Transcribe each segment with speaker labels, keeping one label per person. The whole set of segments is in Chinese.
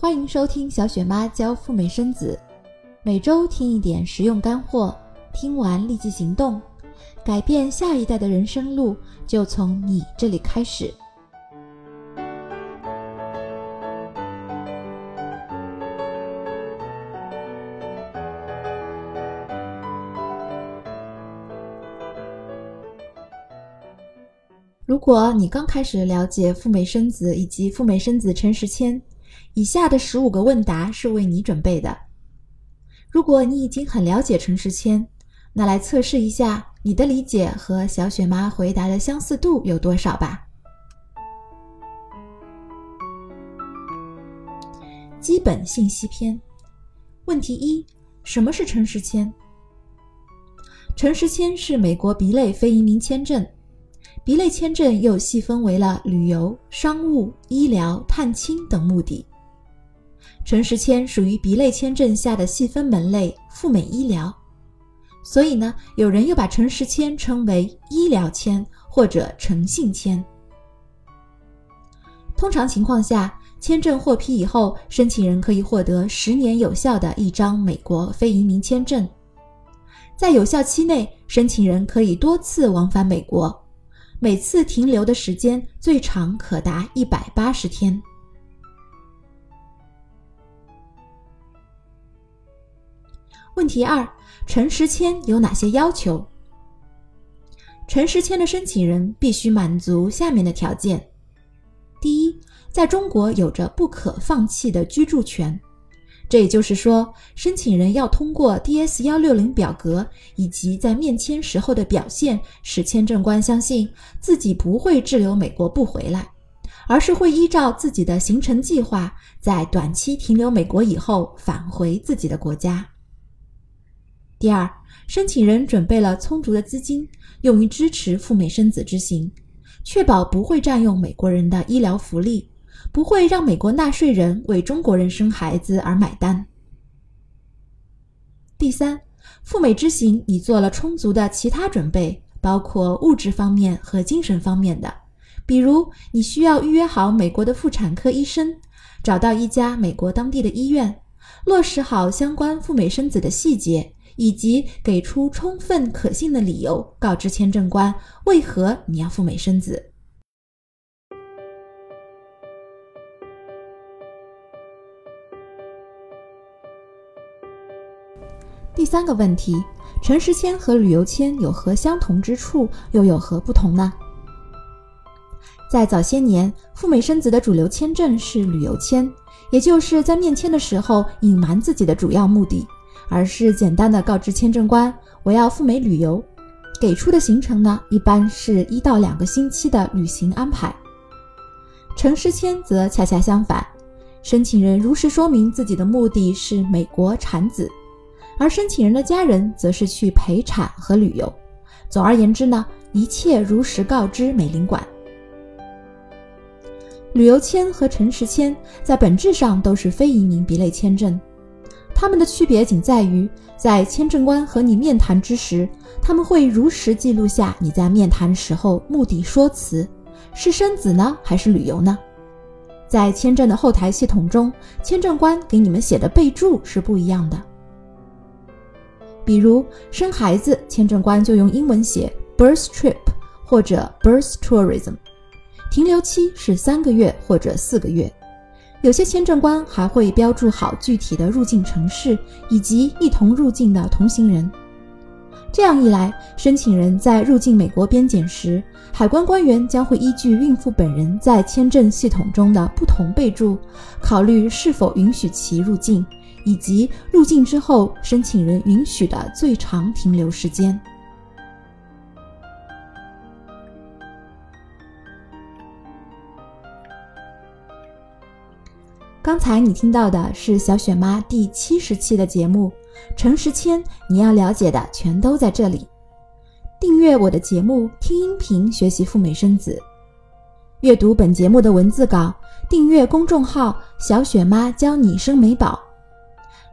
Speaker 1: 欢迎收听小雪妈教赴美生子，每周听一点实用干货，听完立即行动，改变下一代的人生路就从你这里开始。如果你刚开始了解赴美生子以及赴美生子陈时迁，以下的十五个问答是为你准备的。如果你已经很了解陈时迁，那来测试一下你的理解和小雪妈回答的相似度有多少吧。基本信息篇，问题一：什么是陈时迁？陈时迁是美国 B 类非移民签证。B 类签证又细分为了旅游、商务、医疗、探亲等目的。陈时迁属于 B 类签证下的细分门类赴美医疗，所以呢，有人又把陈时迁称为医疗签或者诚信签。通常情况下，签证获批以后，申请人可以获得十年有效的一张美国非移民签证，在有效期内，申请人可以多次往返美国。每次停留的时间最长可达一百八十天。问题二：陈时迁有哪些要求？陈时迁的申请人必须满足下面的条件：第一，在中国有着不可放弃的居住权。这也就是说，申请人要通过 DS 幺六零表格以及在面签时候的表现，使签证官相信自己不会滞留美国不回来，而是会依照自己的行程计划，在短期停留美国以后返回自己的国家。第二，申请人准备了充足的资金，用于支持赴美生子之行，确保不会占用美国人的医疗福利。不会让美国纳税人为中国人生孩子而买单。第三，赴美之行你做了充足的其他准备，包括物质方面和精神方面的，比如你需要预约好美国的妇产科医生，找到一家美国当地的医院，落实好相关赴美生子的细节，以及给出充分可信的理由，告知签证官为何你要赴美生子。第三个问题，诚实签和旅游签有何相同之处，又有何不同呢？在早些年，赴美生子的主流签证是旅游签，也就是在面签的时候隐瞒自己的主要目的，而是简单的告知签证官我要赴美旅游，给出的行程呢一般是一到两个星期的旅行安排。陈时签则恰恰相反，申请人如实说明自己的目的是美国产子。而申请人的家人则是去陪产和旅游。总而言之呢，一切如实告知美领馆。旅游签和陈时签在本质上都是非移民 B 类签证，他们的区别仅在于，在签证官和你面谈之时，他们会如实记录下你在面谈时候目的说辞，是生子呢还是旅游呢？在签证的后台系统中，签证官给你们写的备注是不一样的。比如生孩子，签证官就用英文写 birth trip 或者 birth tourism，停留期是三个月或者四个月。有些签证官还会标注好具体的入境城市以及一同入境的同行人。这样一来，申请人在入境美国边检时，海关官员将会依据孕妇本人在签证系统中的不同备注，考虑是否允许其入境。以及入境之后，申请人允许的最长停留时间。刚才你听到的是小雪妈第七十期的节目，陈时迁，你要了解的全都在这里。订阅我的节目，听音频学习赴美生子，阅读本节目的文字稿，订阅公众号“小雪妈教你生美宝”。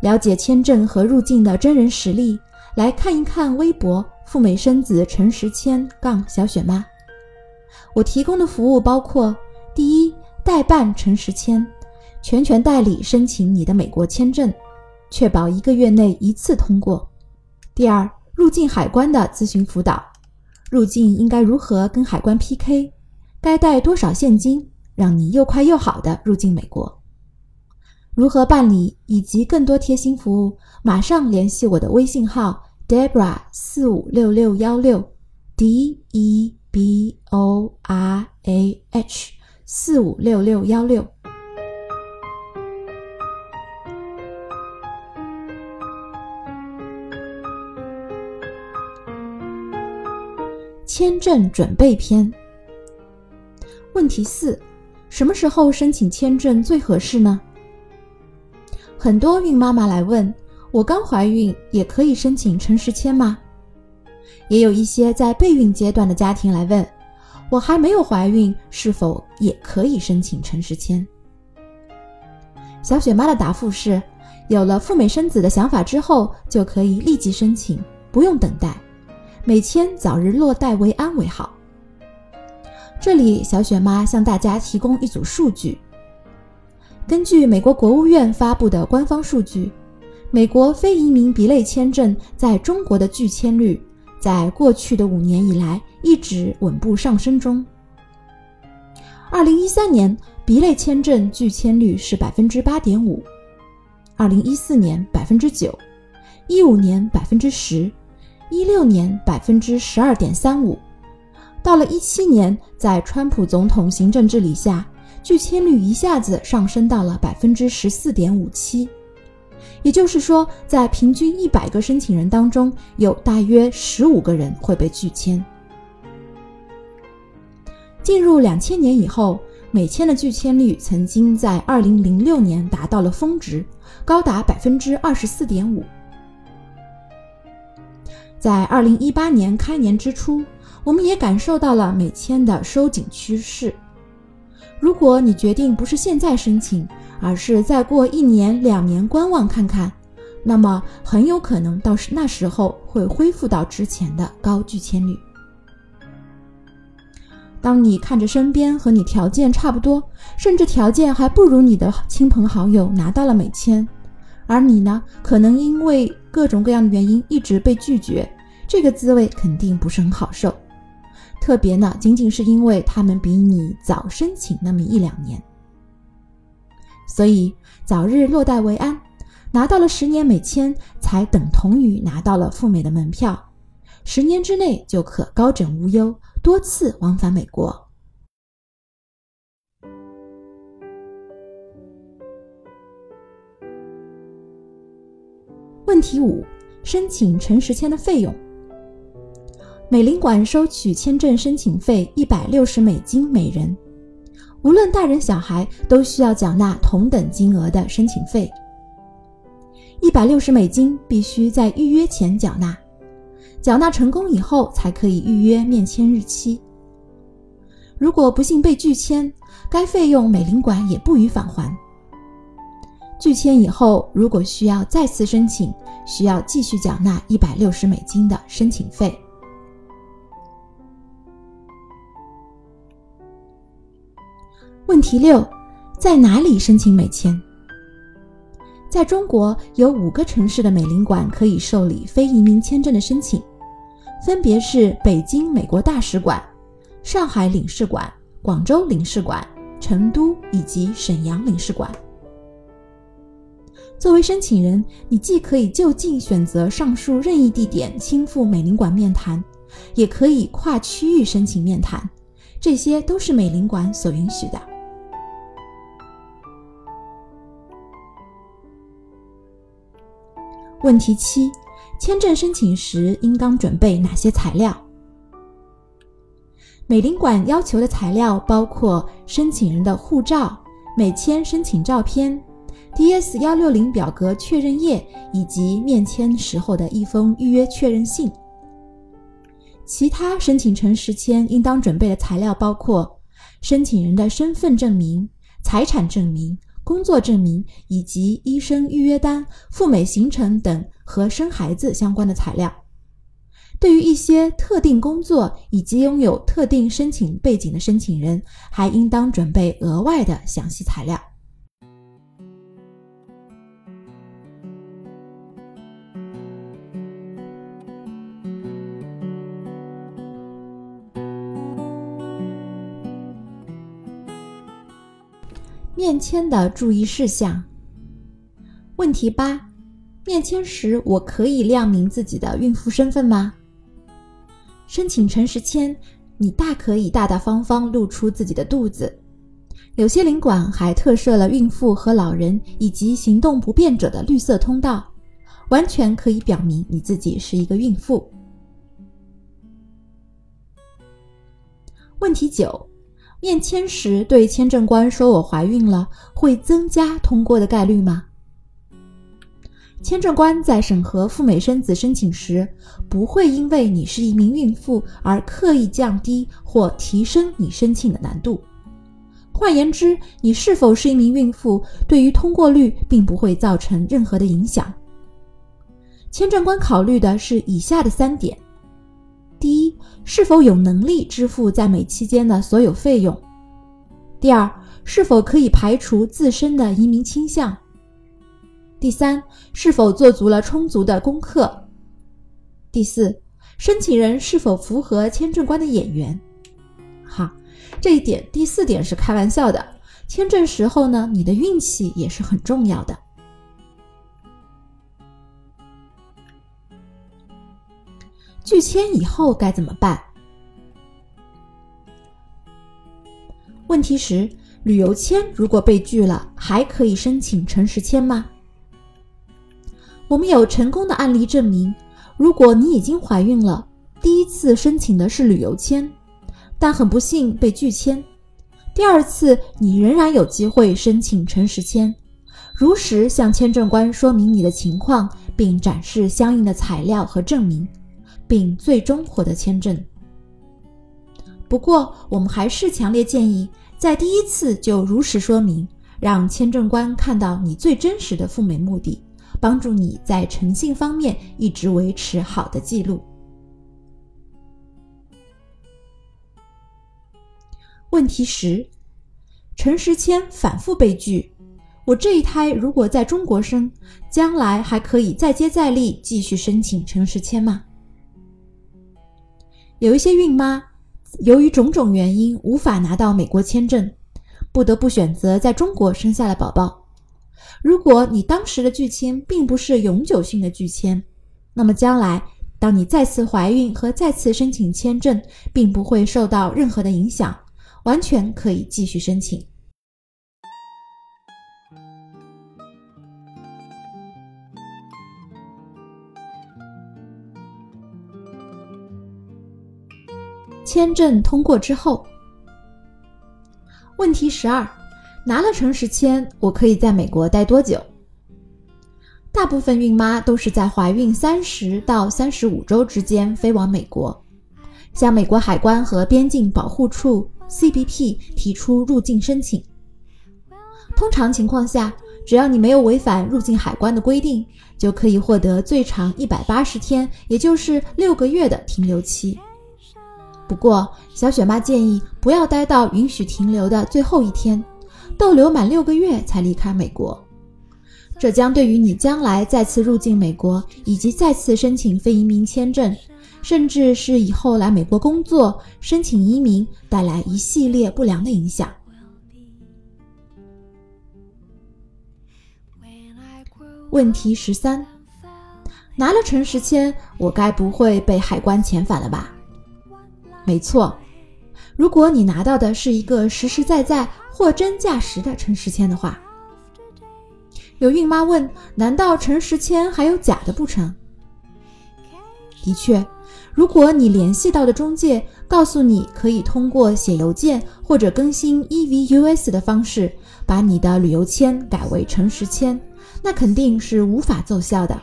Speaker 1: 了解签证和入境的真人实例，来看一看微博“赴美生子陈时迁杠小雪妈”。我提供的服务包括：第一，代办陈时迁，全权代理申请你的美国签证，确保一个月内一次通过。第二，入境海关的咨询辅导，入境应该如何跟海关 PK，该带多少现金，让你又快又好的入境美国。如何办理以及更多贴心服务，马上联系我的微信号 Debra 四五六六幺六 D E B O R A H 四五六六幺六。签证准备篇。问题四：什么时候申请签证最合适呢？很多孕妈妈来问我，刚怀孕也可以申请诚实签吗？也有一些在备孕阶段的家庭来问我，还没有怀孕，是否也可以申请诚实签？小雪妈的答复是：有了赴美生子的想法之后，就可以立即申请，不用等待，美签早日落袋为安为好。这里，小雪妈向大家提供一组数据。根据美国国务院发布的官方数据，美国非移民 B 类签证在中国的拒签率，在过去的五年以来一直稳步上升中。二零一三年 B 类签证拒签率是百分之八点五，二零一四年百分之九，一五年百分之十，一六年百分之十二点三五，到了一七年，在川普总统行政治理下。拒签率一下子上升到了百分之十四点五七，也就是说，在平均一百个申请人当中，有大约十五个人会被拒签。进入两千年以后，美签的拒签率曾经在二零零六年达到了峰值，高达百分之二十四点五。在二零一八年开年之初，我们也感受到了美签的收紧趋势。如果你决定不是现在申请，而是再过一年两年观望看看，那么很有可能到时那时候会恢复到之前的高拒签率。当你看着身边和你条件差不多，甚至条件还不如你的亲朋好友拿到了美签，而你呢，可能因为各种各样的原因一直被拒绝，这个滋味肯定不是很好受。特别呢，仅仅是因为他们比你早申请那么一两年，所以早日落袋为安，拿到了十年美签，才等同于拿到了赴美的门票，十年之内就可高枕无忧，多次往返美国。题五：申请诚实签的费用。美领馆收取签证申请费一百六十美金每人，无论大人小孩都需要缴纳同等金额的申请费。一百六十美金必须在预约前缴纳，缴纳成功以后才可以预约面签日期。如果不幸被拒签，该费用美领馆也不予返还。拒签以后，如果需要再次申请，需要继续缴纳一百六十美金的申请费。问题六，在哪里申请美签？在中国有五个城市的美领馆可以受理非移民签证的申请，分别是北京美国大使馆、上海领事馆、广州领事馆、成都以及沈阳领事馆。作为申请人，你既可以就近选择上述任意地点亲赴美领馆面谈，也可以跨区域申请面谈，这些都是美领馆所允许的。问题七：签证申请时应当准备哪些材料？美领馆要求的材料包括申请人的护照、美签申请照片、DS 幺六零表格确认页以及面签时候的一封预约确认信。其他申请诚实签应当准备的材料包括申请人的身份证明、财产证明。工作证明以及医生预约单、赴美行程等和生孩子相关的材料。对于一些特定工作以及拥有特定申请背景的申请人，还应当准备额外的详细材料。面签的注意事项。问题八：面签时我可以亮明自己的孕妇身份吗？申请诚实签，你大可以大大方方露出自己的肚子。有些领馆还特设了孕妇和老人以及行动不便者的绿色通道，完全可以表明你自己是一个孕妇。问题九。面签时对签证官说我怀孕了，会增加通过的概率吗？签证官在审核赴美生子申请时，不会因为你是一名孕妇而刻意降低或提升你申请的难度。换言之，你是否是一名孕妇，对于通过率并不会造成任何的影响。签证官考虑的是以下的三点。第一，是否有能力支付在美期间的所有费用？第二，是否可以排除自身的移民倾向？第三，是否做足了充足的功课？第四，申请人是否符合签证官的眼缘？好，这一点，第四点是开玩笑的。签证时候呢，你的运气也是很重要的。拒签以后该怎么办？问题十：旅游签如果被拒了，还可以申请诚实签吗？我们有成功的案例证明，如果你已经怀孕了，第一次申请的是旅游签，但很不幸被拒签，第二次你仍然有机会申请诚实签，如实向签证官说明你的情况，并展示相应的材料和证明。并最终获得签证。不过，我们还是强烈建议在第一次就如实说明，让签证官看到你最真实的赴美目的，帮助你在诚信方面一直维持好的记录。问题十：诚实签反复被拒，我这一胎如果在中国生，将来还可以再接再厉继续申请诚实签吗？有一些孕妈由于种种原因无法拿到美国签证，不得不选择在中国生下了宝宝。如果你当时的拒签并不是永久性的拒签，那么将来当你再次怀孕和再次申请签证，并不会受到任何的影响，完全可以继续申请。签证通过之后，问题十二，拿了诚实签，我可以在美国待多久？大部分孕妈都是在怀孕三十到三十五周之间飞往美国，向美国海关和边境保护处 （CBP） 提出入境申请。通常情况下，只要你没有违反入境海关的规定，就可以获得最长一百八十天，也就是六个月的停留期。不过，小雪妈建议不要待到允许停留的最后一天，逗留满六个月才离开美国。这将对于你将来再次入境美国，以及再次申请非移民签证，甚至是以后来美国工作、申请移民带来一系列不良的影响。问题十三：拿了诚实签，我该不会被海关遣返了吧？没错，如果你拿到的是一个实实在在货真价实的诚实签的话，有孕妈问：难道诚实签还有假的不成？的确，如果你联系到的中介告诉你可以通过写邮件或者更新 EVUS 的方式把你的旅游签改为诚实签，那肯定是无法奏效的。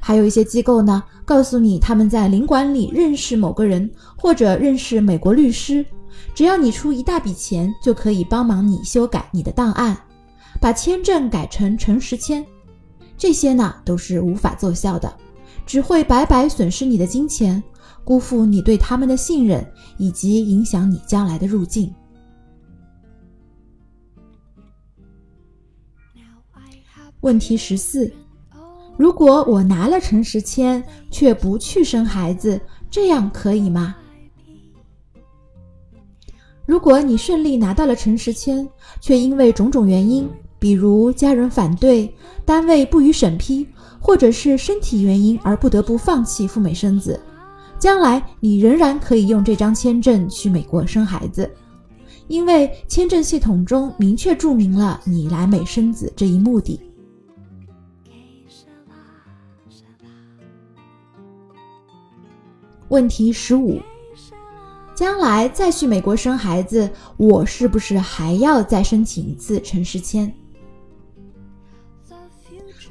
Speaker 1: 还有一些机构呢，告诉你他们在领馆里认识某个人，或者认识美国律师，只要你出一大笔钱，就可以帮忙你修改你的档案，把签证改成诚实签。这些呢都是无法奏效的，只会白白损失你的金钱，辜负你对他们的信任，以及影响你将来的入境。问题十四。如果我拿了诚实签却不去生孩子，这样可以吗？如果你顺利拿到了陈实签，却因为种种原因，比如家人反对、单位不予审批，或者是身体原因而不得不放弃赴美生子，将来你仍然可以用这张签证去美国生孩子，因为签证系统中明确注明了你来美生子这一目的。问题十五。将来再去美国生孩子，我是不是还要再申请一次陈实签？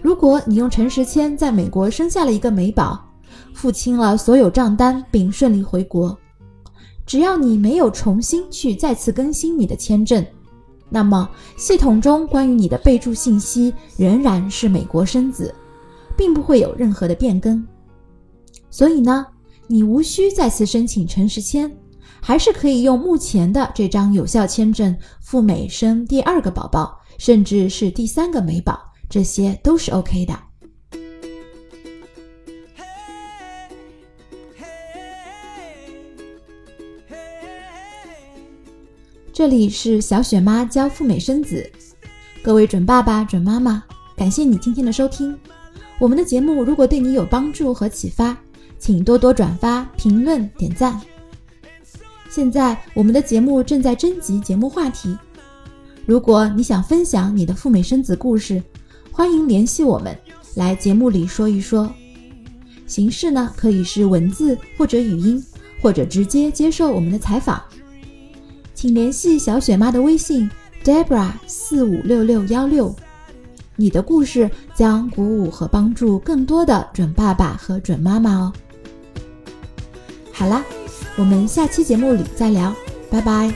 Speaker 1: 如果你用陈实签在美国生下了一个美宝，付清了所有账单并顺利回国，只要你没有重新去再次更新你的签证，那么系统中关于你的备注信息仍然是美国生子，并不会有任何的变更。所以呢，你无需再次申请陈实签。还是可以用目前的这张有效签证赴美生第二个宝宝，甚至是第三个美宝，这些都是 OK 的。这里是小雪妈教赴美生子，各位准爸爸、准妈妈，感谢你今天的收听。我们的节目如果对你有帮助和启发，请多多转发、评论、点赞。现在我们的节目正在征集节目话题，如果你想分享你的赴美生子故事，欢迎联系我们来节目里说一说。形式呢可以是文字或者语音，或者直接接受我们的采访。请联系小雪妈的微信 Debra 四五六六幺六，你的故事将鼓舞和帮助更多的准爸爸和准妈妈哦。好啦。我们下期节目里再聊，拜拜。